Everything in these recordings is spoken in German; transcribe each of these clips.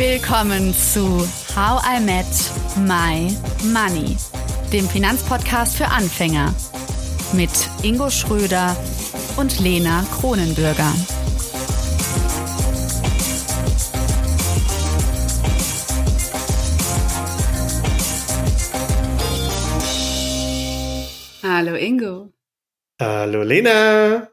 Willkommen zu How I Met My Money, dem Finanzpodcast für Anfänger mit Ingo Schröder und Lena Kronenbürger. Hallo Ingo. Hallo Lena.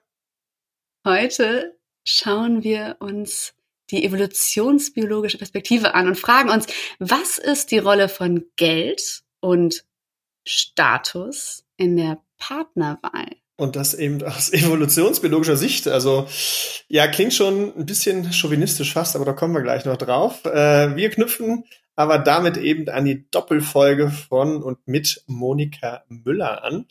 Heute schauen wir uns die evolutionsbiologische Perspektive an und fragen uns, was ist die Rolle von Geld und Status in der Partnerwahl? Und das eben aus evolutionsbiologischer Sicht. Also ja, klingt schon ein bisschen chauvinistisch fast, aber da kommen wir gleich noch drauf. Äh, wir knüpfen aber damit eben an die Doppelfolge von und mit Monika Müller an.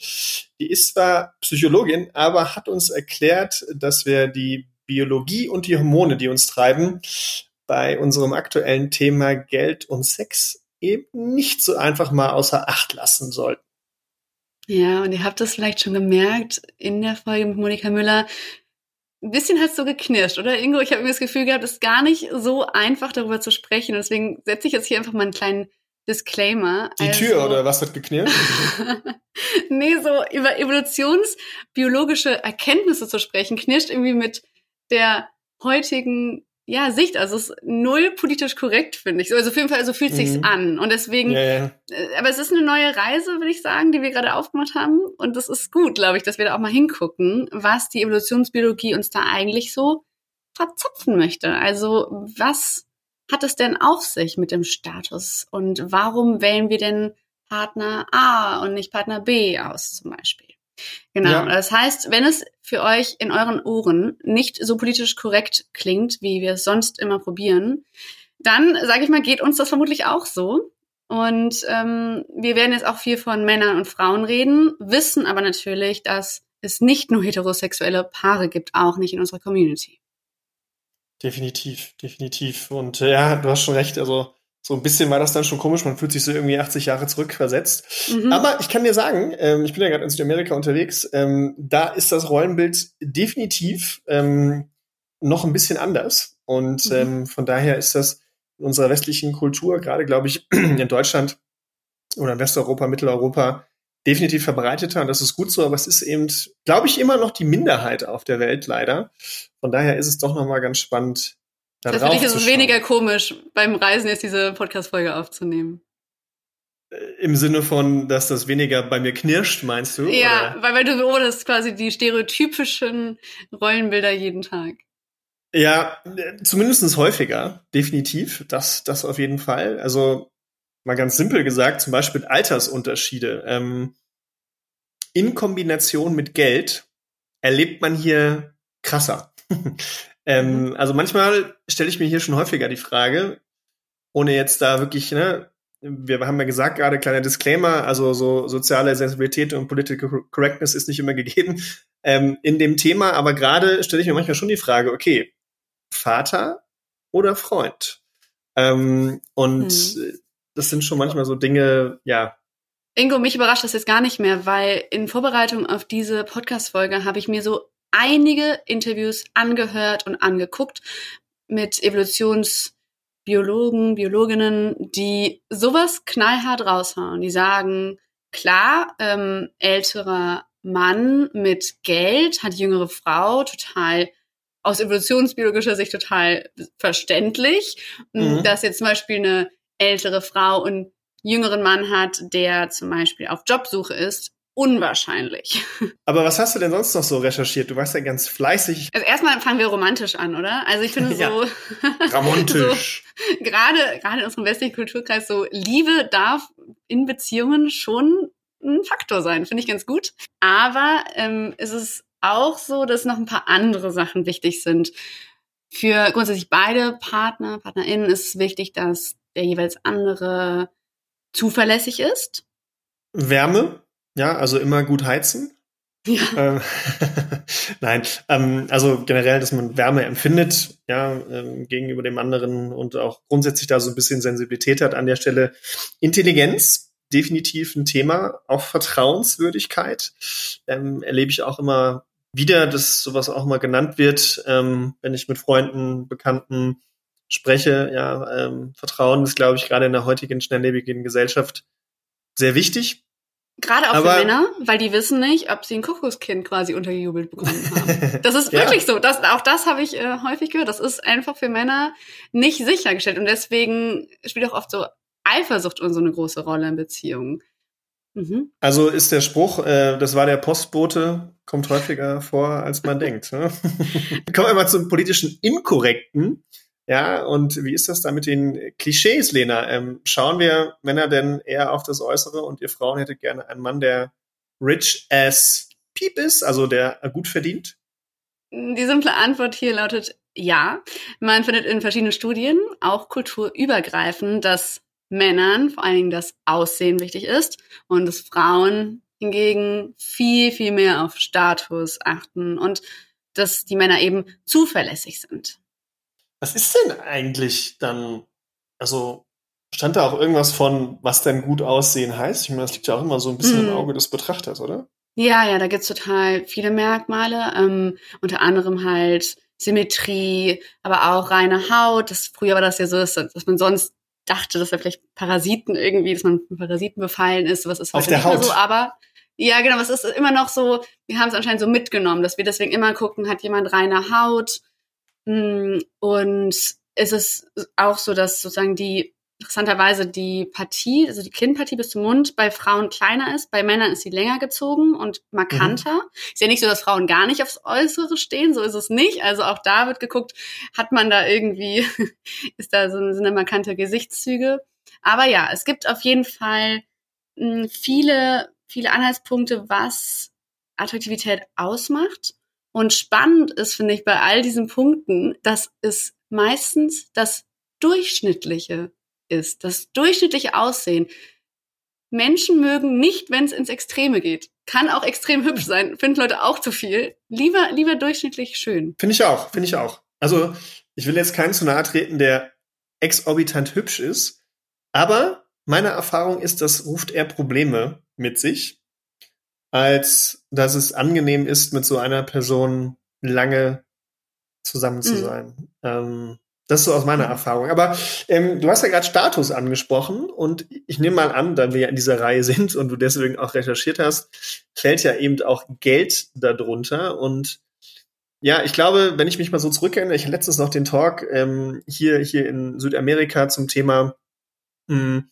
Die ist zwar Psychologin, aber hat uns erklärt, dass wir die Biologie und die Hormone, die uns treiben, bei unserem aktuellen Thema Geld und Sex eben nicht so einfach mal außer Acht lassen sollten. Ja, und ihr habt das vielleicht schon gemerkt in der Folge mit Monika Müller. Ein bisschen hat es so geknirscht, oder Ingo? Ich habe mir das Gefühl gehabt, es ist gar nicht so einfach, darüber zu sprechen. Und deswegen setze ich jetzt hier einfach mal einen kleinen Disclaimer. Die also, Tür oder was hat geknirscht? nee, so über evolutionsbiologische Erkenntnisse zu sprechen, knirscht irgendwie mit der heutigen ja, Sicht, also es ist null politisch korrekt, finde ich. Also auf jeden Fall, so fühlt mhm. sich's an. Und deswegen, ja, ja. Äh, aber es ist eine neue Reise, würde ich sagen, die wir gerade aufgemacht haben. Und das ist gut, glaube ich, dass wir da auch mal hingucken, was die Evolutionsbiologie uns da eigentlich so verzapfen möchte. Also was hat es denn auf sich mit dem Status? Und warum wählen wir denn Partner A und nicht Partner B aus, zum Beispiel? Genau. Ja. Das heißt, wenn es für euch in euren Ohren nicht so politisch korrekt klingt, wie wir es sonst immer probieren, dann sage ich mal, geht uns das vermutlich auch so. Und ähm, wir werden jetzt auch viel von Männern und Frauen reden, wissen aber natürlich, dass es nicht nur heterosexuelle Paare gibt, auch nicht in unserer Community. Definitiv, definitiv. Und äh, ja, du hast schon recht. Also so ein bisschen war das dann schon komisch, man fühlt sich so irgendwie 80 Jahre zurückversetzt. Mhm. Aber ich kann dir sagen, ähm, ich bin ja gerade in Südamerika unterwegs, ähm, da ist das Rollenbild definitiv ähm, noch ein bisschen anders. Und mhm. ähm, von daher ist das in unserer westlichen Kultur, gerade glaube ich in Deutschland oder in Westeuropa, Mitteleuropa, definitiv verbreiteter. Und das ist gut so, aber es ist eben, glaube ich, immer noch die Minderheit auf der Welt leider. Von daher ist es doch nochmal ganz spannend, da das für dich ist es weniger komisch, beim Reisen jetzt diese Podcast-Folge aufzunehmen. Äh, Im Sinne von, dass das weniger bei mir knirscht, meinst du? Ja, oder? weil, weil du beobachtest quasi die stereotypischen Rollenbilder jeden Tag. Ja, zumindest häufiger, definitiv. Das, das auf jeden Fall. Also mal ganz simpel gesagt, zum Beispiel Altersunterschiede. Ähm, in Kombination mit Geld erlebt man hier krasser. Ähm, mhm. Also manchmal stelle ich mir hier schon häufiger die Frage, ohne jetzt da wirklich, ne, wir haben ja gesagt, gerade kleiner Disclaimer, also so soziale Sensibilität und Political Correctness ist nicht immer gegeben ähm, in dem Thema, aber gerade stelle ich mir manchmal schon die Frage, okay, Vater oder Freund? Ähm, und mhm. das sind schon manchmal so Dinge, ja. Ingo, mich überrascht das jetzt gar nicht mehr, weil in Vorbereitung auf diese Podcast-Folge habe ich mir so einige Interviews angehört und angeguckt mit Evolutionsbiologen, Biologinnen, die sowas knallhart raushauen. Die sagen, klar, ähm, älterer Mann mit Geld hat jüngere Frau, total aus evolutionsbiologischer Sicht total verständlich, mhm. dass jetzt zum Beispiel eine ältere Frau einen jüngeren Mann hat, der zum Beispiel auf Jobsuche ist, unwahrscheinlich. Aber was hast du denn sonst noch so recherchiert? Du warst ja ganz fleißig. Also erstmal fangen wir romantisch an, oder? Also ich finde so romantisch. so, gerade gerade in unserem westlichen Kulturkreis so Liebe darf in Beziehungen schon ein Faktor sein, finde ich ganz gut. Aber ähm, es ist auch so, dass noch ein paar andere Sachen wichtig sind. Für grundsätzlich beide Partner, PartnerInnen ist es wichtig, dass der jeweils andere zuverlässig ist. Wärme? Ja, also immer gut heizen. Ja. Ähm, Nein, ähm, also generell, dass man Wärme empfindet, ja, ähm, gegenüber dem anderen und auch grundsätzlich da so ein bisschen Sensibilität hat an der Stelle. Intelligenz, definitiv ein Thema, auch Vertrauenswürdigkeit, ähm, erlebe ich auch immer wieder, dass sowas auch mal genannt wird, ähm, wenn ich mit Freunden, Bekannten spreche. Ja, ähm, Vertrauen ist, glaube ich, gerade in der heutigen schnelllebigen Gesellschaft sehr wichtig. Gerade auch Aber, für Männer, weil die wissen nicht, ob sie ein Kuckuckskind quasi untergejubelt bekommen haben. Das ist wirklich ja. so. Das, auch das habe ich äh, häufig gehört. Das ist einfach für Männer nicht sichergestellt. Und deswegen spielt auch oft so Eifersucht und so eine große Rolle in Beziehungen. Mhm. Also ist der Spruch, äh, das war der Postbote, kommt häufiger vor, als man denkt. Ne? Kommen wir mal zum politischen Inkorrekten. Ja, und wie ist das da mit den Klischees, Lena? Ähm, schauen wir Männer denn eher auf das Äußere und ihr Frauen hättet gerne einen Mann, der rich as Piep ist, also der gut verdient? Die simple Antwort hier lautet ja. Man findet in verschiedenen Studien, auch kulturübergreifend, dass Männern vor allen Dingen das Aussehen wichtig ist und dass Frauen hingegen viel, viel mehr auf Status achten und dass die Männer eben zuverlässig sind. Was ist denn eigentlich dann, also stand da auch irgendwas von, was denn gut aussehen heißt? Ich meine, das liegt ja auch immer so ein bisschen hm. im Auge des Betrachters, oder? Ja, ja, da gibt's total viele Merkmale, ähm, unter anderem halt Symmetrie, aber auch reine Haut. Das, früher war das ja so, dass, dass man sonst dachte, dass er vielleicht Parasiten irgendwie, dass man von Parasiten befallen ist. Was ist heute Auf der nicht Haut. mehr so, aber ja, genau, es ist immer noch so, wir haben es anscheinend so mitgenommen, dass wir deswegen immer gucken, hat jemand reine Haut, und es ist auch so, dass sozusagen die interessanterweise die Partie, also die Kinnpartie bis zum Mund bei Frauen kleiner ist, bei Männern ist sie länger gezogen und markanter. Mhm. Ist ja nicht so, dass Frauen gar nicht aufs Äußere stehen, so ist es nicht. Also auch da wird geguckt, hat man da irgendwie, ist da so eine markante Gesichtszüge. Aber ja, es gibt auf jeden Fall mm, viele, viele Anhaltspunkte, was Attraktivität ausmacht. Und spannend ist, finde ich, bei all diesen Punkten, dass es meistens das Durchschnittliche ist, das durchschnittliche Aussehen. Menschen mögen nicht, wenn es ins Extreme geht. Kann auch extrem hübsch sein, finden Leute auch zu viel. Lieber, lieber durchschnittlich schön. Finde ich auch, finde ich auch. Also, ich will jetzt keinen zu nahe treten, der exorbitant hübsch ist, aber meine Erfahrung ist, das ruft eher Probleme mit sich als dass es angenehm ist, mit so einer Person lange zusammen zu mhm. sein. Ähm, das ist so aus meiner mhm. Erfahrung. Aber ähm, du hast ja gerade Status angesprochen und ich nehme mal an, da wir ja in dieser Reihe sind und du deswegen auch recherchiert hast, fällt ja eben auch Geld darunter. Und ja, ich glaube, wenn ich mich mal so zurückerinnere, ich hatte letztens noch den Talk ähm, hier, hier in Südamerika zum Thema mh, hm,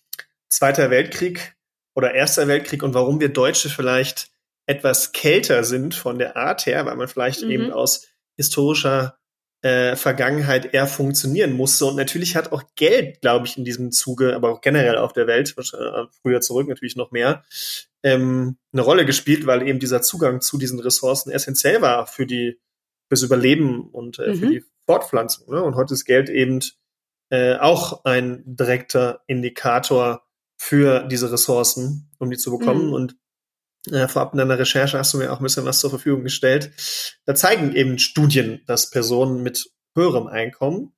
Zweiter Weltkrieg oder Erster Weltkrieg und warum wir Deutsche vielleicht etwas kälter sind von der Art her, weil man vielleicht mhm. eben aus historischer äh, Vergangenheit eher funktionieren musste. Und natürlich hat auch Geld, glaube ich, in diesem Zuge, aber auch generell auf der Welt, äh, früher zurück natürlich noch mehr, ähm, eine Rolle gespielt, weil eben dieser Zugang zu diesen Ressourcen essentiell war für die fürs Überleben und äh, mhm. für die Fortpflanzung. Ne? Und heute ist Geld eben äh, auch ein direkter Indikator für diese Ressourcen, um die zu bekommen. Mhm. Und äh, vorab in deiner Recherche hast du mir auch ein bisschen was zur Verfügung gestellt. Da zeigen eben Studien, dass Personen mit höherem Einkommen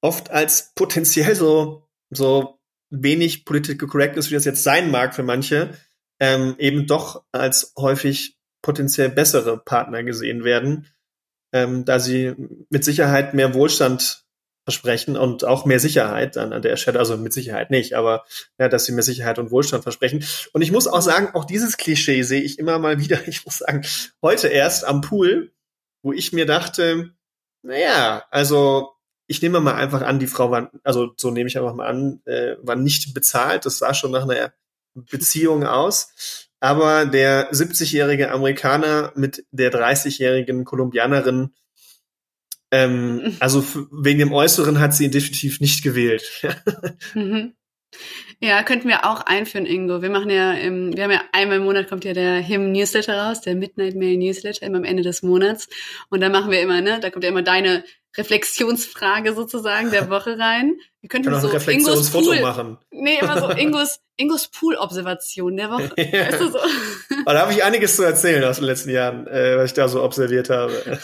oft als potenziell so, so wenig political correct ist, wie das jetzt sein mag für manche, ähm, eben doch als häufig potenziell bessere Partner gesehen werden, ähm, da sie mit Sicherheit mehr Wohlstand versprechen und auch mehr Sicherheit dann an der Stelle, also mit Sicherheit nicht, aber ja, dass sie mehr Sicherheit und Wohlstand versprechen. Und ich muss auch sagen, auch dieses Klischee sehe ich immer mal wieder. Ich muss sagen, heute erst am Pool, wo ich mir dachte, naja, also ich nehme mal einfach an, die Frau war, also so nehme ich einfach mal an, äh, war nicht bezahlt. Das sah schon nach einer Beziehung aus. Aber der 70-jährige Amerikaner mit der 30-jährigen Kolumbianerin ähm, also wegen dem Äußeren hat sie ihn definitiv nicht gewählt. mhm. Ja, könnten wir auch einführen, Ingo. Wir machen ja, im, wir haben ja einmal im Monat kommt ja der Him Newsletter raus, der Midnight Mail Newsletter, immer am Ende des Monats. Und da machen wir immer, ne, da kommt ja immer deine Reflexionsfrage sozusagen der Woche rein. Wir könnten so Reflexionsfoto Pool, machen. Nee, immer so Ingos, Ingos Pool-Observation der Woche. ja. Weißt du so? da habe ich einiges zu erzählen aus den letzten Jahren, äh, was ich da so observiert habe.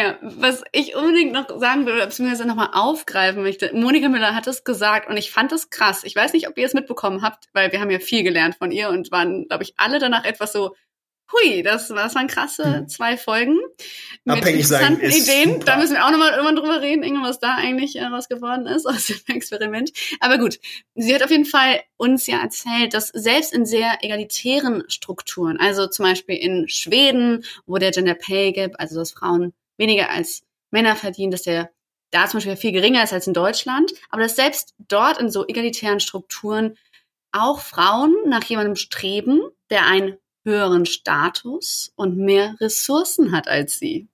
Ja, was ich unbedingt noch sagen will, beziehungsweise nochmal aufgreifen möchte. Monika Müller hat es gesagt und ich fand es krass. Ich weiß nicht, ob ihr es mitbekommen habt, weil wir haben ja viel gelernt von ihr und waren, glaube ich, alle danach etwas so, hui, das, das waren krasse hm. zwei Folgen. Mit Abhängig interessanten sein Ideen. Super. Da müssen wir auch nochmal irgendwann drüber reden, was da eigentlich äh, was geworden ist aus dem Experiment. Aber gut, sie hat auf jeden Fall uns ja erzählt, dass selbst in sehr egalitären Strukturen, also zum Beispiel in Schweden, wo der Gender Pay Gap, also dass Frauen weniger als Männer verdienen, dass der da zum Beispiel viel geringer ist als in Deutschland, aber dass selbst dort in so egalitären Strukturen auch Frauen nach jemandem streben, der einen höheren Status und mehr Ressourcen hat als sie.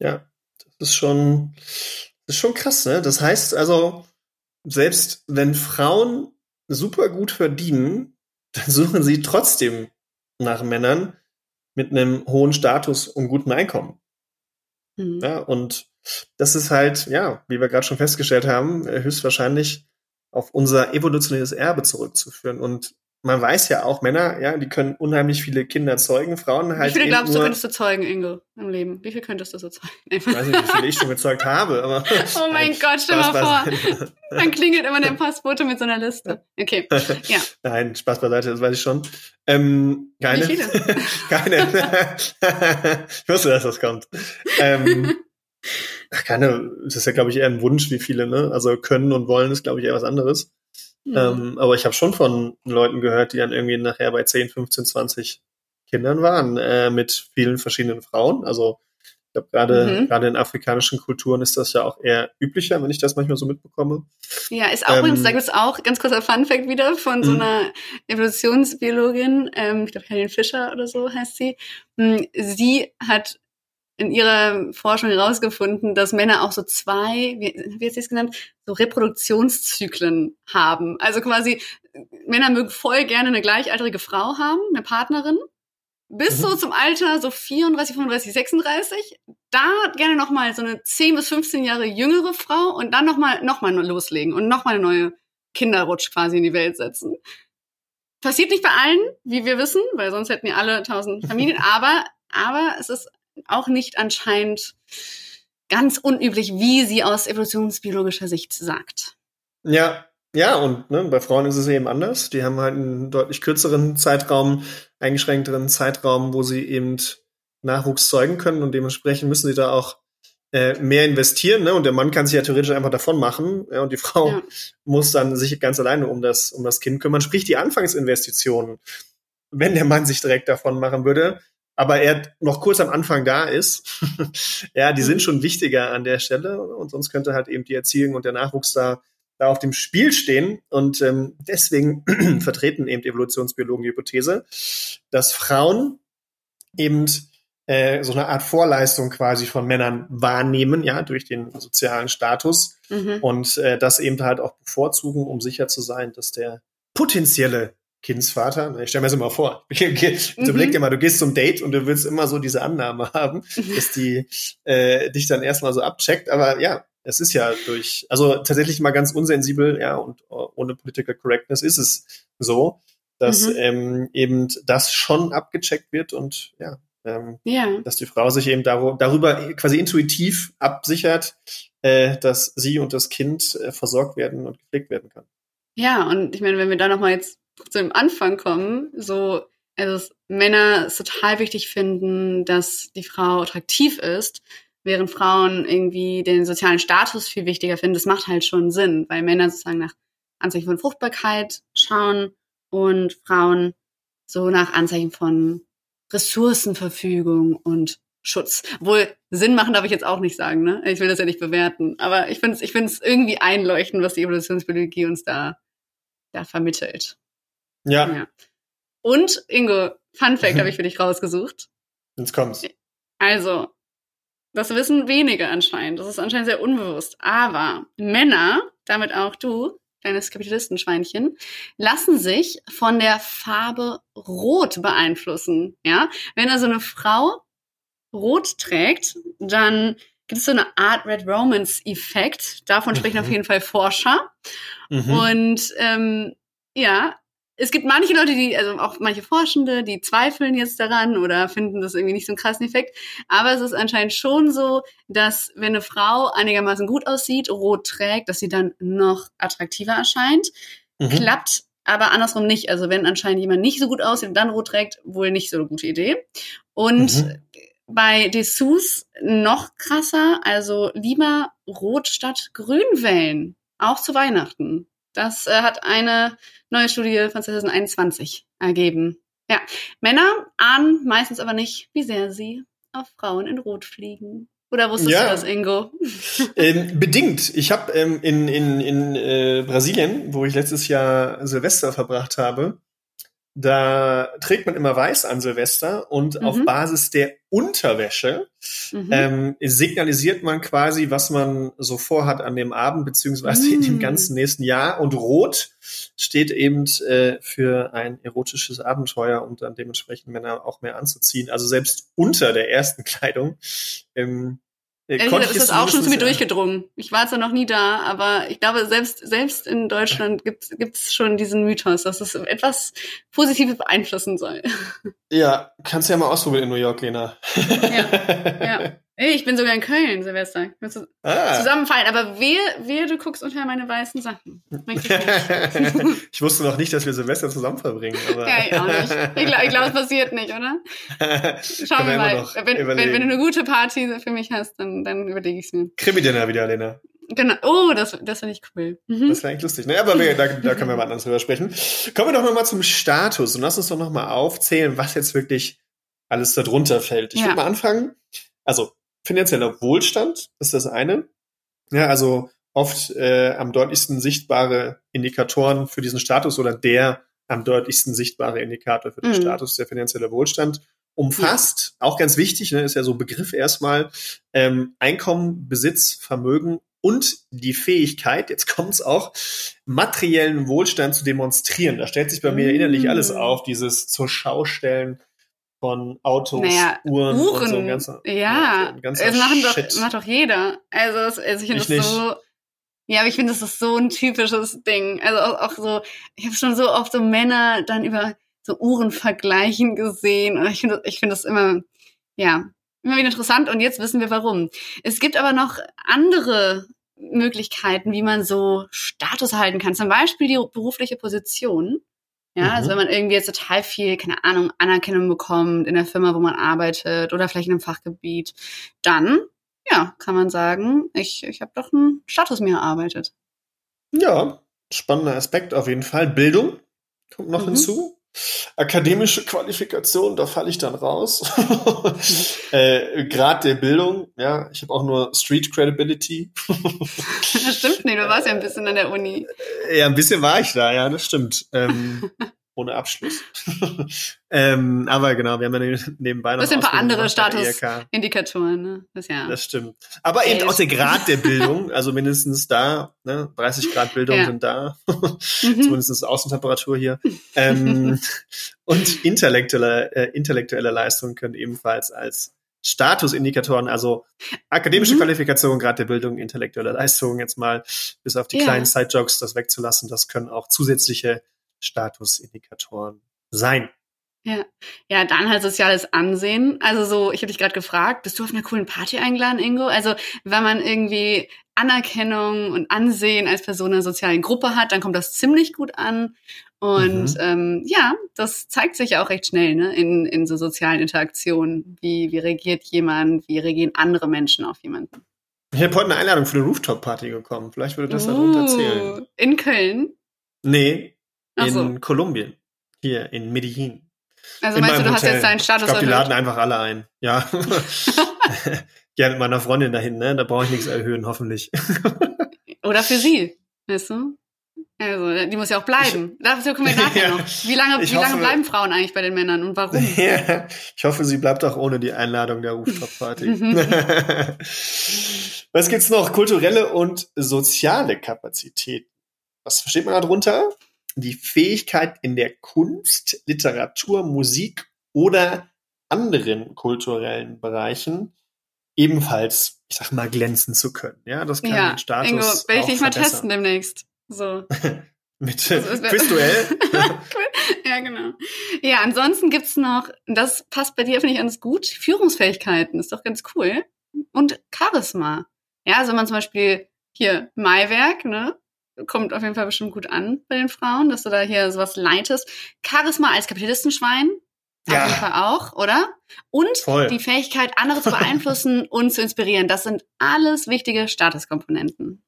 Ja, das ist schon, das ist schon krass, ne? Das heißt also, selbst wenn Frauen super gut verdienen, dann suchen sie trotzdem nach Männern mit einem hohen Status und gutem Einkommen. Mhm. Ja, und das ist halt, ja, wie wir gerade schon festgestellt haben, höchstwahrscheinlich auf unser evolutionäres Erbe zurückzuführen. Und man weiß ja auch, Männer, ja, die können unheimlich viele Kinder zeugen, Frauen halt. Wie viele glaubst du, könntest du zeugen, Ingo, im Leben? Wie viel könntest du so zeugen? Ich weiß nicht, wie viele ich schon gezeugt habe, aber. Oh mein nein, Gott, stell mal vor. Dann klingelt immer der Postbote mit so einer Liste. Okay. Ja. Nein, Spaß beiseite, das weiß ich schon. Ähm, keine. Wie viele? keine. ich wusste, dass das kommt. Ähm, ach, keine, das ist ja, glaube ich, eher ein Wunsch, wie viele, ne? Also können und wollen ist, glaube ich, eher was anderes. Mhm. Ähm, aber ich habe schon von Leuten gehört, die dann irgendwie nachher bei 10, 15, 20 Kindern waren, äh, mit vielen verschiedenen Frauen. Also ich glaube, gerade mhm. gerade in afrikanischen Kulturen ist das ja auch eher üblicher, wenn ich das manchmal so mitbekomme. Ja, ist auch ähm, übrigens, da gibt es auch ganz kurzer Fun-Fact wieder von so mhm. einer Evolutionsbiologin, ähm, ich glaube Helen Fischer oder so heißt sie. Hm, sie hat in ihrer Forschung herausgefunden, dass Männer auch so zwei, wie, wie hat sie es genannt, so Reproduktionszyklen haben. Also quasi, Männer mögen voll gerne eine gleichaltrige Frau haben, eine Partnerin, bis mhm. so zum Alter so 34, 35, 36. Da gerne nochmal so eine 10 bis 15 Jahre jüngere Frau und dann nochmal noch mal loslegen und nochmal eine neue Kinderrutsch quasi in die Welt setzen. Passiert nicht bei allen, wie wir wissen, weil sonst hätten wir alle tausend Familien, aber, aber es ist auch nicht anscheinend ganz unüblich, wie sie aus evolutionsbiologischer Sicht sagt. Ja, ja, und ne, bei Frauen ist es eben anders. Die haben halt einen deutlich kürzeren Zeitraum, eingeschränkteren Zeitraum, wo sie eben Nachwuchs zeugen können und dementsprechend müssen sie da auch äh, mehr investieren. Ne? Und der Mann kann sich ja theoretisch einfach davon machen ja, und die Frau ja. muss dann sich ganz alleine um das, um das Kind kümmern. Sprich, die Anfangsinvestitionen, wenn der Mann sich direkt davon machen würde, aber er noch kurz am Anfang da ist, ja, die sind mhm. schon wichtiger an der Stelle und sonst könnte halt eben die Erziehung und der Nachwuchs da, da auf dem Spiel stehen und ähm, deswegen vertreten eben Evolutionsbiologen die Hypothese, dass Frauen eben äh, so eine Art Vorleistung quasi von Männern wahrnehmen, ja, durch den sozialen Status mhm. und äh, das eben halt auch bevorzugen, um sicher zu sein, dass der potenzielle Kindsvater. Ich stelle mir das immer vor. Mhm. überleg dir mal, du gehst zum Date und du willst immer so diese Annahme haben, dass die äh, dich dann erstmal so abcheckt. Aber ja, es ist ja durch, also tatsächlich mal ganz unsensibel, ja, und ohne Political Correctness ist es so, dass mhm. ähm, eben das schon abgecheckt wird und ja, ähm, ja. dass die Frau sich eben dar darüber quasi intuitiv absichert, äh, dass sie und das Kind äh, versorgt werden und gepflegt werden kann. Ja, und ich meine, wenn wir da nochmal jetzt zu dem Anfang kommen, so, also Männer es total wichtig finden, dass die Frau attraktiv ist, während Frauen irgendwie den sozialen Status viel wichtiger finden. Das macht halt schon Sinn, weil Männer sozusagen nach Anzeichen von Fruchtbarkeit schauen und Frauen so nach Anzeichen von Ressourcenverfügung und Schutz. Wohl Sinn machen darf ich jetzt auch nicht sagen, ne? Ich will das ja nicht bewerten. Aber ich finde es ich find's irgendwie einleuchtend, was die Evolutionsbiologie uns da, da vermittelt. Ja. ja. Und, Ingo, Fun Fact habe ich für dich rausgesucht. Jetzt kommt's. Also, das wissen wenige anscheinend. Das ist anscheinend sehr unbewusst. Aber Männer, damit auch du, kleines Kapitalistenschweinchen, lassen sich von der Farbe Rot beeinflussen. Ja, wenn also eine Frau Rot trägt, dann gibt es so eine Art Red Romance Effekt. Davon sprechen mhm. auf jeden Fall Forscher. Mhm. Und ähm, ja, es gibt manche Leute, die, also auch manche Forschende, die zweifeln jetzt daran oder finden das irgendwie nicht so einen krassen Effekt. Aber es ist anscheinend schon so, dass wenn eine Frau einigermaßen gut aussieht, rot trägt, dass sie dann noch attraktiver erscheint. Mhm. Klappt aber andersrum nicht. Also wenn anscheinend jemand nicht so gut aussieht und dann rot trägt, wohl nicht so eine gute Idee. Und mhm. bei Dessous noch krasser, also lieber rot statt grün wählen. Auch zu Weihnachten. Das äh, hat eine neue Studie von 2021 ergeben. Ja, Männer ahnen meistens aber nicht, wie sehr sie auf Frauen in Rot fliegen. Oder wusstest ja. du das, Ingo? Ähm, bedingt. Ich habe ähm, in, in, in äh, Brasilien, wo ich letztes Jahr Silvester verbracht habe, da trägt man immer weiß an Silvester und mhm. auf Basis der Unterwäsche mhm. ähm, signalisiert man quasi, was man so vorhat an dem Abend beziehungsweise mhm. in dem mm. ganzen nächsten Jahr. Und Rot steht eben äh, für ein erotisches Abenteuer und dann dementsprechend Männer auch mehr anzuziehen. Also selbst unter der ersten Kleidung ähm, äh, Ehrlich gesagt, ist das auch schon zu mir durchgedrungen. Ich war zwar noch nie da, aber ich glaube, selbst, selbst in Deutschland gibt es schon diesen Mythos, dass es etwas Positives beeinflussen soll. Ja, kannst du ja mal ausprobieren in New York, Lena. Ja, ja. Ich bin sogar in Köln, Silvester. Ah. Zusammenfallen, aber wehe, wehe, du guckst unter meine weißen Sachen. ich wusste noch nicht, dass wir Silvester zusammen verbringen. Aber ja, ich auch nicht. Ich glaube, glaub, es passiert nicht, oder? Schauen wir mal. Wenn, wenn, wenn, du eine gute Party für mich hast, dann, dann überlege ich es mir. Krimi-Dinner wieder, Lena. Genau. Oh, das, das finde ich cool. Mhm. Das wäre eigentlich lustig. Ne? Aber wir, da, da können wir mal anders drüber sprechen. Kommen wir doch nochmal zum Status und lass uns doch nochmal aufzählen, was jetzt wirklich alles darunter fällt. Ich ja. würde mal anfangen. Also, finanzieller Wohlstand ist das eine. Ja, also oft äh, am deutlichsten sichtbare Indikatoren für diesen Status oder der am deutlichsten sichtbare Indikator für den mhm. Status der finanzielle Wohlstand umfasst, ja. auch ganz wichtig, ne, ist ja so Begriff erstmal, ähm, Einkommen, Besitz, Vermögen und die Fähigkeit, jetzt kommt's auch, materiellen Wohlstand zu demonstrieren. Da stellt sich bei mir innerlich alles mm. auf, dieses zur Schaustellen von Autos, naja, Uhren, Uhren, und so ein ganzer, ja, ja so das machen doch, macht doch jeder. Also, also ich finde das so, ja, aber ich finde, das ist so ein typisches Ding. Also auch, auch so, ich habe schon so oft so Männer dann über so Uhren vergleichen gesehen und ich finde, ich finde das immer, ja, immer wieder interessant und jetzt wissen wir warum. Es gibt aber noch andere Möglichkeiten, wie man so Status halten kann. Zum Beispiel die berufliche Position. Ja, also mhm. also wenn man irgendwie jetzt total viel, keine Ahnung, Anerkennung bekommt in der Firma, wo man arbeitet oder vielleicht in einem Fachgebiet, dann, ja, kann man sagen, ich, ich habe doch einen Status mir erarbeitet. Ja, spannender Aspekt auf jeden Fall. Bildung kommt noch mhm. hinzu. Akademische Qualifikation, da falle ich dann raus. äh, Grad der Bildung, ja, ich habe auch nur Street Credibility. das stimmt nicht, du warst ja ein bisschen an der Uni. Ja, ein bisschen war ich da, ja, das stimmt. Ähm, ohne Abschluss. ähm, aber genau, wir haben ja nebenbei noch. Das sind ein paar andere Statusindikatoren, ne? Das, ja das stimmt. Aber eben auch der Grad der Bildung, also mindestens da, ne? 30 Grad Bildung ja. sind da. mhm. Zumindest Außentemperatur hier. Ähm, und intellektuelle, äh, intellektuelle Leistungen können ebenfalls als Statusindikatoren, also akademische mhm. Qualifikation, Grad der Bildung, intellektuelle Leistungen, jetzt mal bis auf die ja. kleinen Side-Jokes das wegzulassen, das können auch zusätzliche Statusindikatoren sein. Ja, ja, dann halt soziales Ansehen. Also so, ich habe dich gerade gefragt, bist du auf einer coolen Party eingeladen, Ingo? Also wenn man irgendwie Anerkennung und Ansehen als Person in einer sozialen Gruppe hat, dann kommt das ziemlich gut an. Und mhm. ähm, ja, das zeigt sich ja auch recht schnell ne, in, in so sozialen Interaktionen. Wie, wie reagiert jemand, wie reagieren andere Menschen auf jemanden? Ich habe heute eine Einladung für eine Rooftop-Party bekommen. Vielleicht würde das uh, darunter erzählen. In Köln? Nee, in so. Kolumbien. Hier in Medellin. Also in meinst du, du Hotel. hast jetzt deinen Status Ich glaube, die laden einfach alle ein. Ja. ja, mit meiner Freundin dahin, ne? Da brauche ich nichts erhöhen, hoffentlich. Oder für sie, weißt du? Also, die muss ja auch bleiben. Ich, Dazu kommen wir nachher ja, noch. Wie lange, wie hoffe, lange bleiben Frauen eigentlich bei den Männern und warum? Ja, ich hoffe, sie bleibt auch ohne die Einladung der Rooftop-Party. Was gibt's noch? Kulturelle und soziale Kapazität. Was versteht man darunter? Die Fähigkeit in der Kunst, Literatur, Musik oder anderen kulturellen Bereichen ebenfalls, ich sag mal, glänzen zu können. Ja, das kann ja, den Status Ingo, werde ich dich mal testen demnächst. So. Mit Quizduell. ja, genau. Ja, ansonsten gibt's noch, das passt bei dir, finde ich, ganz gut, Führungsfähigkeiten, ist doch ganz cool. Und Charisma. Ja, also wenn man zum Beispiel hier Maiwerk, ne? Kommt auf jeden Fall bestimmt gut an bei den Frauen, dass du da hier sowas leitest. Charisma als Kapitalistenschwein. Ja. Auf jeden Fall auch, oder? Und Voll. die Fähigkeit, andere zu beeinflussen und zu inspirieren. Das sind alles wichtige Statuskomponenten.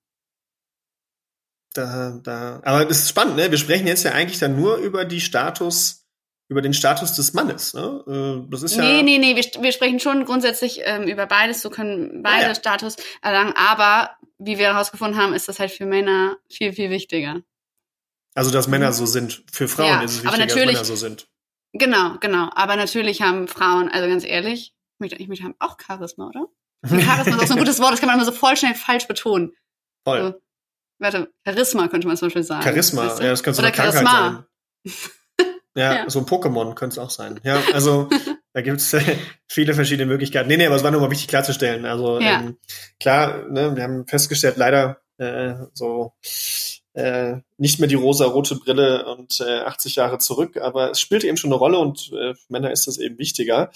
Da, da. Aber das ist spannend, ne? Wir sprechen jetzt ja eigentlich dann nur über die Status, über den Status des Mannes, ne? Äh, das ist ja. Nee, nee, nee, wir, wir sprechen schon grundsätzlich ähm, über beides, so können beide ja. Status erlangen, aber wie wir herausgefunden haben, ist das halt für Männer viel, viel wichtiger. Also, dass Männer so sind. Für Frauen ja, ist es wichtiger, dass Männer so sind. Genau, genau. Aber natürlich haben Frauen, also ganz ehrlich, ich möchte, ich möchte haben auch Charisma, oder? Charisma ist auch so ein gutes Wort, das kann man immer so voll schnell falsch betonen. Voll. So, warte, Charisma könnte man zum Beispiel sagen. Charisma, weißt du? ja, das so eine Krankheit Charisma. sein. ja, ja, so ein Pokémon könnte es auch sein. Ja, also da gibt es äh, viele verschiedene Möglichkeiten. Nee, nee, aber es war nur mal wichtig klarzustellen. Also ja. ähm, klar, ne, wir haben festgestellt, leider äh, so äh, nicht mehr die rosa-rote Brille und äh, 80 Jahre zurück, aber es spielt eben schon eine Rolle und äh, Männer ist das eben wichtiger.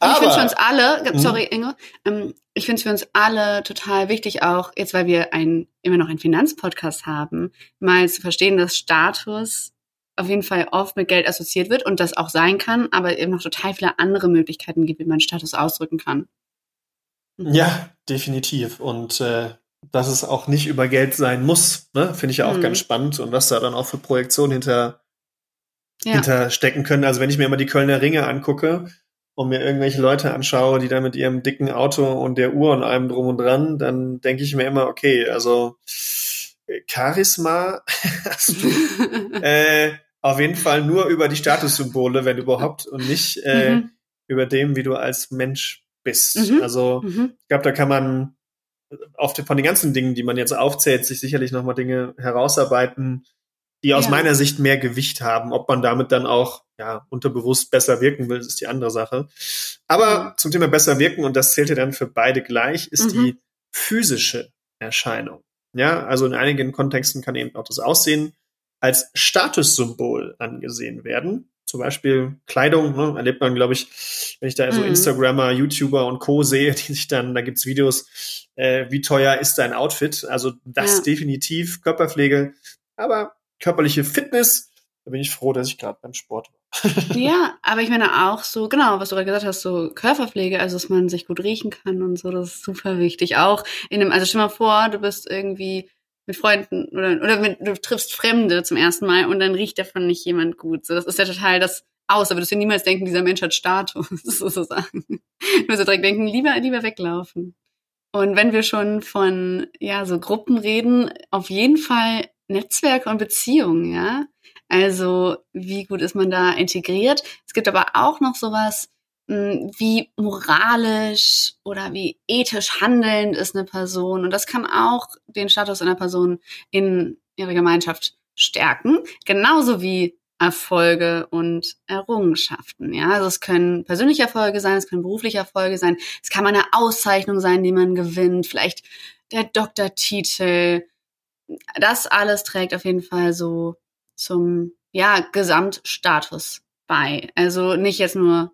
Aber, ich finde für uns alle, hm? sorry Inge, ähm, ich finde es für uns alle total wichtig auch, jetzt weil wir ein, immer noch einen Finanzpodcast haben, mal zu verstehen, dass Status auf jeden Fall oft mit Geld assoziiert wird und das auch sein kann, aber eben noch total viele andere Möglichkeiten gibt, wie man Status ausdrücken kann. Mhm. Ja, definitiv. Und äh, dass es auch nicht über Geld sein muss, ne? finde ich ja auch mhm. ganz spannend und was da dann auch für Projektionen hinter, ja. hinter stecken können. Also wenn ich mir immer die Kölner Ringe angucke und mir irgendwelche Leute anschaue, die da mit ihrem dicken Auto und der Uhr und allem drum und dran, dann denke ich mir immer, okay, also Charisma hast du äh, auf jeden Fall nur über die Statussymbole, wenn überhaupt, und nicht äh, mhm. über dem, wie du als Mensch bist. Mhm. Also mhm. ich glaube, da kann man die, von den ganzen Dingen, die man jetzt aufzählt, sich sicherlich nochmal Dinge herausarbeiten, die aus ja. meiner Sicht mehr Gewicht haben. Ob man damit dann auch ja, unterbewusst besser wirken will, ist die andere Sache. Aber mhm. zum Thema besser wirken, und das zählt ja dann für beide gleich, ist mhm. die physische Erscheinung. Ja, also in einigen Kontexten kann eben auch das Aussehen als Statussymbol angesehen werden zum Beispiel Kleidung, ne, erlebt man, glaube ich, wenn ich da so mhm. Instagrammer, YouTuber und Co. sehe, die sich dann, da gibt's Videos, äh, wie teuer ist dein Outfit? Also das ja. definitiv, Körperpflege, aber körperliche Fitness, da bin ich froh, dass ich gerade beim Sport war. ja, aber ich meine auch so, genau, was du gerade gesagt hast, so Körperpflege, also dass man sich gut riechen kann und so, das ist super wichtig. Auch in einem, also stell mal vor, du bist irgendwie mit Freunden oder, oder mit, du triffst Fremde zum ersten Mal und dann riecht davon nicht jemand gut. So, das ist ja total das Aus. Aber du dir niemals denken, dieser Mensch hat Status, sozusagen. Du wirst direkt denken, lieber, lieber weglaufen. Und wenn wir schon von, ja, so Gruppen reden, auf jeden Fall Netzwerke und Beziehungen, ja. Also, wie gut ist man da integriert? Es gibt aber auch noch sowas, wie moralisch oder wie ethisch handelnd ist eine Person. Und das kann auch den Status einer Person in ihrer Gemeinschaft stärken. Genauso wie Erfolge und Errungenschaften. Ja, also es können persönliche Erfolge sein, es können berufliche Erfolge sein, es kann mal eine Auszeichnung sein, die man gewinnt, vielleicht der Doktortitel. Das alles trägt auf jeden Fall so zum ja Gesamtstatus bei. Also nicht jetzt nur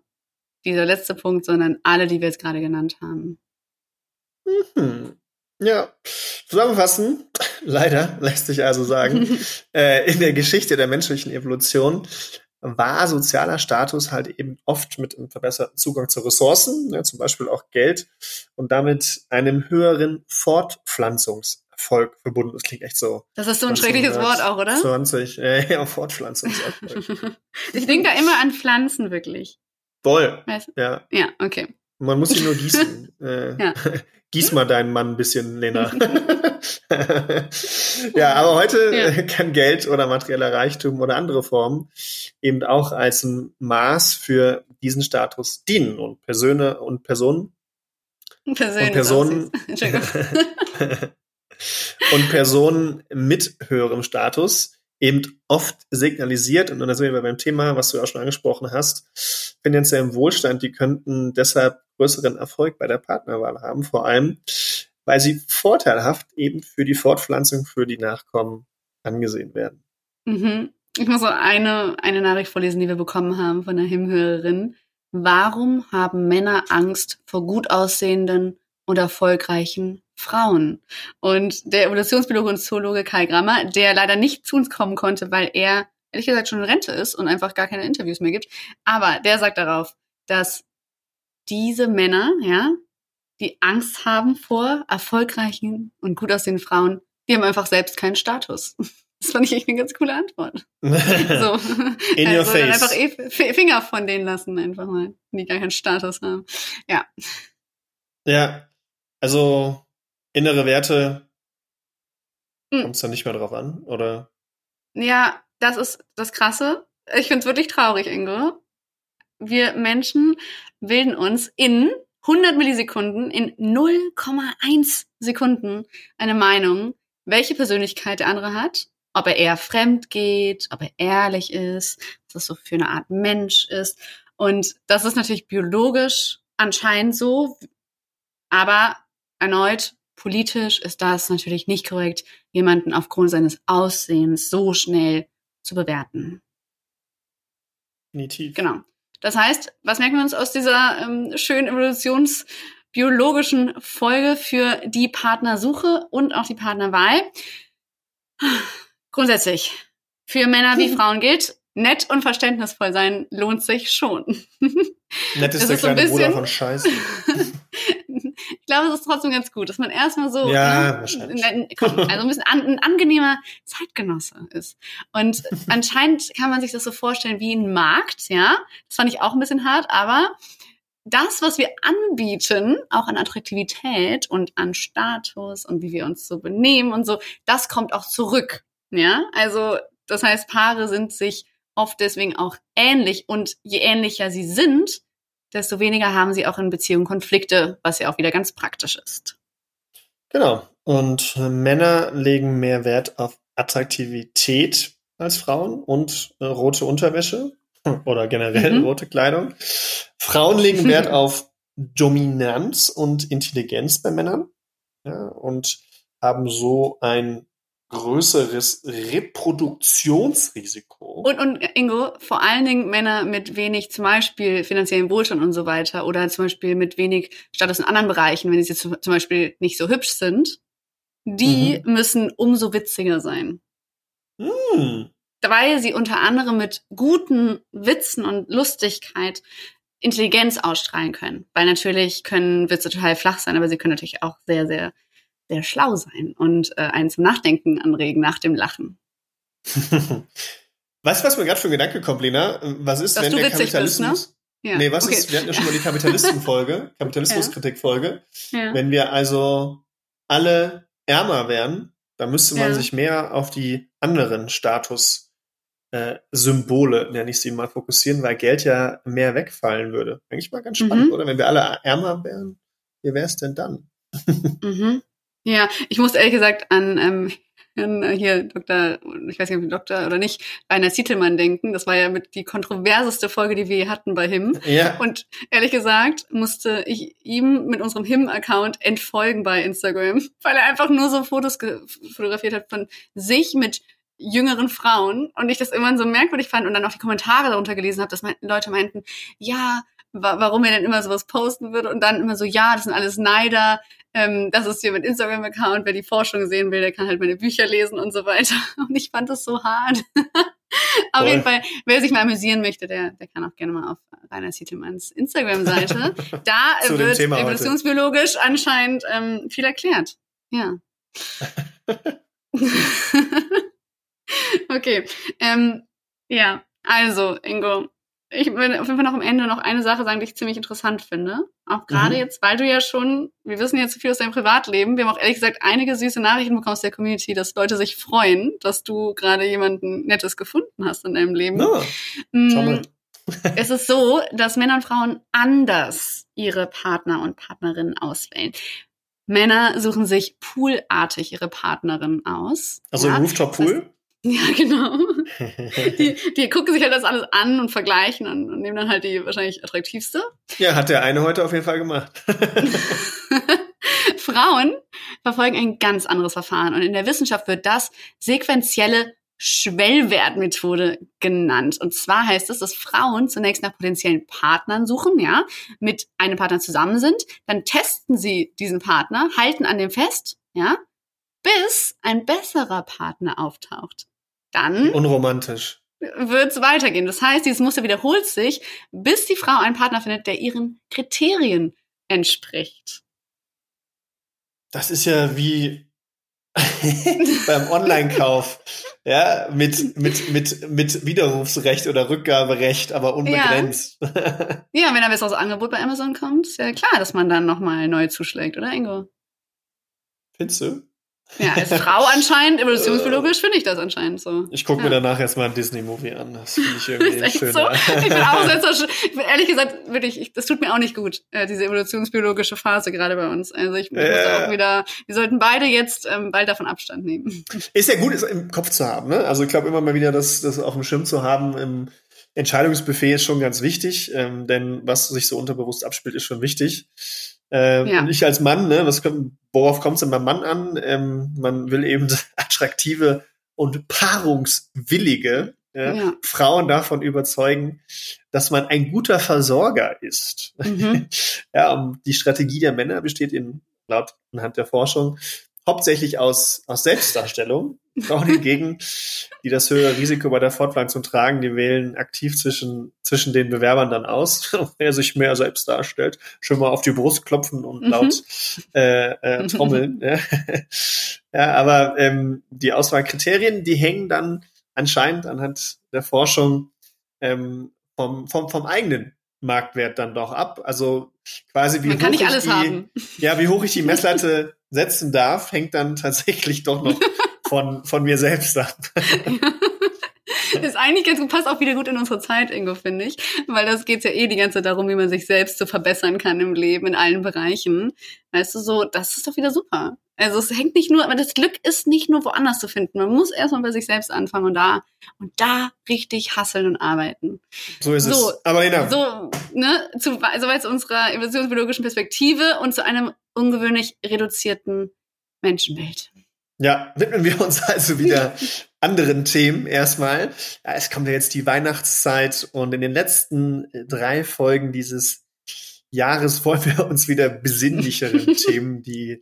dieser letzte Punkt, sondern alle, die wir jetzt gerade genannt haben. Mhm. Ja, zusammenfassen, leider lässt sich also sagen, äh, in der Geschichte der menschlichen Evolution war sozialer Status halt eben oft mit einem verbesserten Zugang zu Ressourcen, ne, zum Beispiel auch Geld, und damit einem höheren Fortpflanzungserfolg verbunden. Das klingt echt so. Das ist so ein schreckliches Wort auch, oder? 20, äh, ja, Fortpflanzungserfolg. ich denke da immer an Pflanzen wirklich. Voll. Weißt du? Ja. Ja, okay. Man muss sie nur gießen. äh, ja. Gieß mal deinen Mann ein bisschen, Lena. ja, aber heute ja. kann Geld oder materieller Reichtum oder andere Formen eben auch als ein Maß für diesen Status dienen und Personen und Personen Persönlich und Personen und Personen mit höherem Status eben oft signalisiert, und da sind wir beim Thema, was du auch schon angesprochen hast, finanziellen Wohlstand, die könnten deshalb größeren Erfolg bei der Partnerwahl haben, vor allem, weil sie vorteilhaft eben für die Fortpflanzung für die Nachkommen angesehen werden. Mhm. Ich muss so eine, eine Nachricht vorlesen, die wir bekommen haben von einer Himhörerin. Warum haben Männer Angst vor gut aussehenden und erfolgreichen Frauen. Und der Evolutionsbiologe und Zoologe Kai Grammer, der leider nicht zu uns kommen konnte, weil er ehrlich gesagt schon in Rente ist und einfach gar keine Interviews mehr gibt, aber der sagt darauf, dass diese Männer, ja, die Angst haben vor erfolgreichen und gut aussehenden Frauen, die haben einfach selbst keinen Status. Das fand ich echt eine ganz coole Antwort. so. In also your face. Einfach eh Finger von denen lassen, einfach mal, die gar keinen Status haben. Ja. Ja, also innere Werte Hm. kommt es dann nicht mehr drauf an, oder? Ja, das ist das Krasse. Ich finde es wirklich traurig, Ingo. Wir Menschen bilden uns in 100 Millisekunden, in 0,1 Sekunden eine Meinung, welche Persönlichkeit der andere hat, ob er eher fremd geht, ob er ehrlich ist, was das so für eine Art Mensch ist. Und das ist natürlich biologisch anscheinend so, aber erneut politisch ist das natürlich nicht korrekt, jemanden aufgrund seines Aussehens so schnell zu bewerten. Definitiv. Genau. Das heißt, was merken wir uns aus dieser ähm, schönen evolutionsbiologischen Folge für die Partnersuche und auch die Partnerwahl? Grundsätzlich, für Männer wie Frauen gilt, nett und verständnisvoll sein lohnt sich schon. Nett ist Das der ist so ein kleine Bruder bisschen- von Scheiße. ich glaube, es ist trotzdem ganz gut, dass man erstmal so Ja, ne, wahrscheinlich. ne, komm, also ein bisschen an, ein angenehmer Zeitgenosse ist. Und anscheinend kann man sich das so vorstellen wie ein Markt, ja. Das fand ich auch ein bisschen hart, aber das, was wir anbieten, auch an Attraktivität und an Status und wie wir uns so benehmen und so, das kommt auch zurück. Ja, also das heißt, Paare sind sich oft deswegen auch ähnlich und je ähnlicher sie sind, desto weniger haben sie auch in Beziehungen Konflikte, was ja auch wieder ganz praktisch ist. Genau. Und äh, Männer legen mehr Wert auf Attraktivität als Frauen und äh, rote Unterwäsche oder generell Mhm. rote Kleidung. Frauen legen Wert auf Dominanz und Intelligenz bei Männern ja, und haben so ein größeres Reproduktionsrisiko. Und, und Ingo, vor allen Dingen Männer mit wenig zum Beispiel finanziellen Wohlstand und so weiter oder zum Beispiel mit wenig Status in anderen Bereichen, wenn sie zum Beispiel nicht so hübsch sind, die müssen umso witziger sein. Hm. weil sie unter anderem mit guten Witzen und Lustigkeit Intelligenz ausstrahlen können. Weil natürlich können Witze total flach sein, aber sie können natürlich auch sehr, sehr, sehr schlau sein und äh, einen zum Nachdenken anregen nach dem Lachen. weißt du, was mir gerade für ein Gedanke kommt, Lena? Was ist, Dass wenn du der witzig bist, Kapitalismus. Ja. Nee, was okay. ist, wir hatten ja schon mal die Kapitalistenfolge, Kapitalismuskritikfolge. Ja. Wenn wir also alle ärmer wären, dann müsste man Ja. sich mehr auf die anderen Status äh, nenne ich sie mal, fokussieren, weil Geld ja mehr wegfallen würde. Eigentlich mal ganz spannend, Mhm. oder? Wenn wir alle ärmer wären, wie wäre es denn dann? Mhm. Ja, ich muss ehrlich gesagt an, ähm, äh, hier Dr., ich weiß nicht, ob Doktor oder nicht, Rainer Zietelmann denken. Das war ja mit die kontroverseste Folge, die wir je hatten bei HIM. Ja, Und ehrlich gesagt musste ich ihm mit unserem HIM-Account entfolgen bei Instagram, weil er einfach nur so Fotos fotografiert hat von sich mit jüngeren Frauen und ich das immer so merkwürdig fand und dann auch die Kommentare darunter gelesen habe, dass mein, Leute meinten, ja, wa warum er denn immer sowas posten würde und dann immer so, ja, das sind alles Neider, ähm, das ist hier mit Instagram-Account, wer die Forschung sehen will, der kann halt meine Bücher lesen und so weiter. Und ich fand das so hart. auf jeden Fall, wer sich mal amüsieren möchte, der, der kann auch gerne mal auf Rainer Zietelmanns Instagram-Seite. Da wird Thema heute. evolutionsbiologisch anscheinend ähm, viel erklärt. Ja. okay. Ähm, ja, also, Ingo, ich will auf jeden Fall noch am Ende noch eine Sache sagen, die ich ziemlich interessant finde. Auch gerade Mhm. jetzt, weil du ja schon, wir wissen jetzt so viel aus deinem Privatleben. Wir haben auch ehrlich gesagt einige süße Nachrichten bekommen aus der Community, dass Leute sich freuen, dass du gerade jemanden Nettes gefunden hast in deinem Leben. schau mal. es ist so, dass Männer und Frauen anders ihre Partner und Partnerinnen auswählen. Männer suchen sich poolartig ihre Partnerin aus. Also ja? Rooftop-Pool? Ja, genau. Die, die gucken sich halt das alles an und vergleichen und, und nehmen dann halt die wahrscheinlich attraktivste. ja, hat der eine heute auf jeden Fall gemacht. Frauen verfolgen ein ganz anderes Verfahren und in der Wissenschaft wird das sequentielle Schwellwertmethode genannt. Und zwar heißt es, dass Frauen zunächst nach potenziellen Partnern suchen, ja, mit einem Partner zusammen sind, dann testen sie diesen Partner, halten an dem fest, ja, bis ein besserer Partner auftaucht. Dann Unromantisch. wird es weitergehen. Das heißt, dieses Muster wiederholt sich, bis die Frau einen Partner findet, der ihren Kriterien entspricht. Das ist ja wie beim Online-Kauf. Ja, mit, mit, mit, mit Widerrufsrecht oder Rückgaberecht, aber unbegrenzt. Ja, ja wenn ein besseres Angebot bei Amazon kommt, ist ja klar, dass man dann nochmal neu zuschlägt, oder Ingo? Findest du? Ja, als Frau anscheinend, evolutionsbiologisch finde ich das anscheinend so. Ich gucke ja. mir danach erstmal ein Disney-Movie an. Das finde ich irgendwie schöner. so. Ich bin auch so, ich bin ehrlich gesagt, wirklich, ich, das tut mir auch nicht gut, äh, diese evolutionsbiologische Phase gerade bei uns. Also ich muss auch wieder, wir sollten beide jetzt ähm, bald davon Abstand nehmen. Ist ja gut, es im Kopf zu haben. Ne? Also ich glaube immer mal wieder, das, das auf dem Schirm zu haben im Entscheidungsbuffet ist schon ganz wichtig, ähm, denn was sich so unterbewusst abspielt, ist schon wichtig. Ähm, Ja. Und ich als Mann, ne, was kommt, worauf kommt es denn beim Mann an? Ähm, man will eben attraktive und paarungswillige ja, Ja. Frauen davon überzeugen, dass man ein guter Versorger ist. Mhm. Ja, um, die Strategie der Männer besteht in, laut anhand der Forschung, hauptsächlich aus, aus Selbstdarstellung. Frauen hingegen, die das höhere Risiko bei der Fortpflanzung tragen, die wählen aktiv zwischen, zwischen den Bewerbern dann aus. Wer sich mehr selbst darstellt, schon mal auf die Brust klopfen und Mhm. laut äh, äh, trommeln. ja. ja, aber ähm, die Auswahlkriterien, die hängen dann anscheinend anhand der Forschung ähm, vom, vom, vom eigenen Marktwert dann doch ab. Also quasi wie Man hoch ich die, haben. ja, wie hoch ich die Messlatte setzen darf, hängt dann tatsächlich doch noch von, von mir selbst ab. ist eigentlich ganz gut, passt auch wieder gut in unsere Zeit, Ingo, finde ich. Weil das geht ja eh die ganze Zeit darum, wie man sich selbst so verbessern kann im Leben, in allen Bereichen. Weißt du, so, das ist doch wieder super. Also es hängt nicht nur, aber das Glück ist nicht nur woanders zu finden. Man muss erstmal bei sich selbst anfangen und da und da richtig hasseln und arbeiten. So ist So, es. Aber Lena, So, ne, zu, soweit zu unserer evolutionsbiologischen Perspektive und zu einem ungewöhnlich reduzierten Menschenbild. Ja, widmen wir uns also wieder anderen Themen erstmal. Ja, es kommt ja jetzt die Weihnachtszeit und in den letzten äh, drei Folgen dieses Jahres wollen wir uns wieder besinnlicheren Themen, die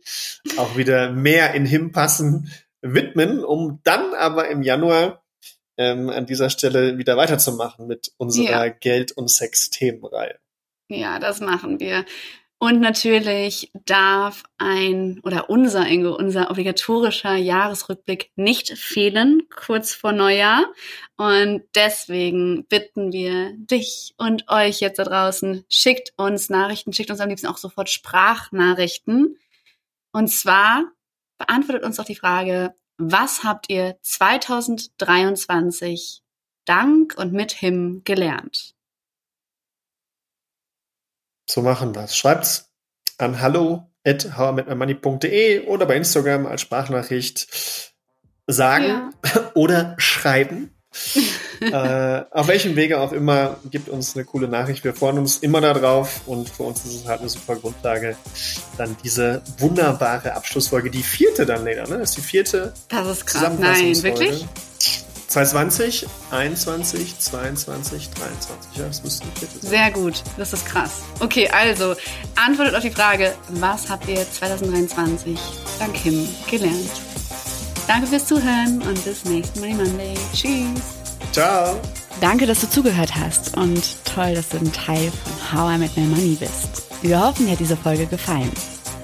auch wieder mehr in Him passen, widmen, um dann aber im Januar ähm, an dieser Stelle wieder weiterzumachen mit unserer Ja. Geld- und Sex-Themenreihe. Ja, das machen wir. Und natürlich darf ein oder unser Ingo, unser obligatorischer Jahresrückblick nicht fehlen, kurz vor Neujahr. Und deswegen bitten wir dich und euch jetzt da draußen, schickt uns Nachrichten, schickt uns am liebsten auch sofort Sprachnachrichten. Und zwar beantwortet uns doch die Frage, was habt ihr 2023 dank und mit Him gelernt? So machen wir es. Schreibt's an hallo at oder bei Instagram als Sprachnachricht sagen Ja. oder schreiben. äh, auf welchem Wege auch immer, gibt uns eine coole Nachricht. Wir freuen uns immer darauf und für uns ist es halt eine super Grundlage, dann diese wunderbare Abschlussfolge, die vierte dann, Lena, ne? Das ist die vierte Das ist krass. Nein, wirklich? 2020, 21, 22, 23. Ja, das müsste die vierte sein. Sehr gut. Das ist krass. Okay, also antwortet auf die Frage, was habt ihr 2023 dank Kim gelernt? Danke fürs Zuhören und bis nächsten Money Monday. Tschüss. Ciao. Danke, dass du zugehört hast und toll, dass du ein Teil von How I Met My Money bist. Wir hoffen, dir hat diese Folge gefallen.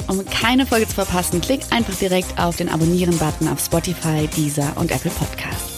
Um keine Folge zu verpassen, klick einfach direkt auf den Abonnieren-Button auf Spotify, Deezer und Apple Podcasts.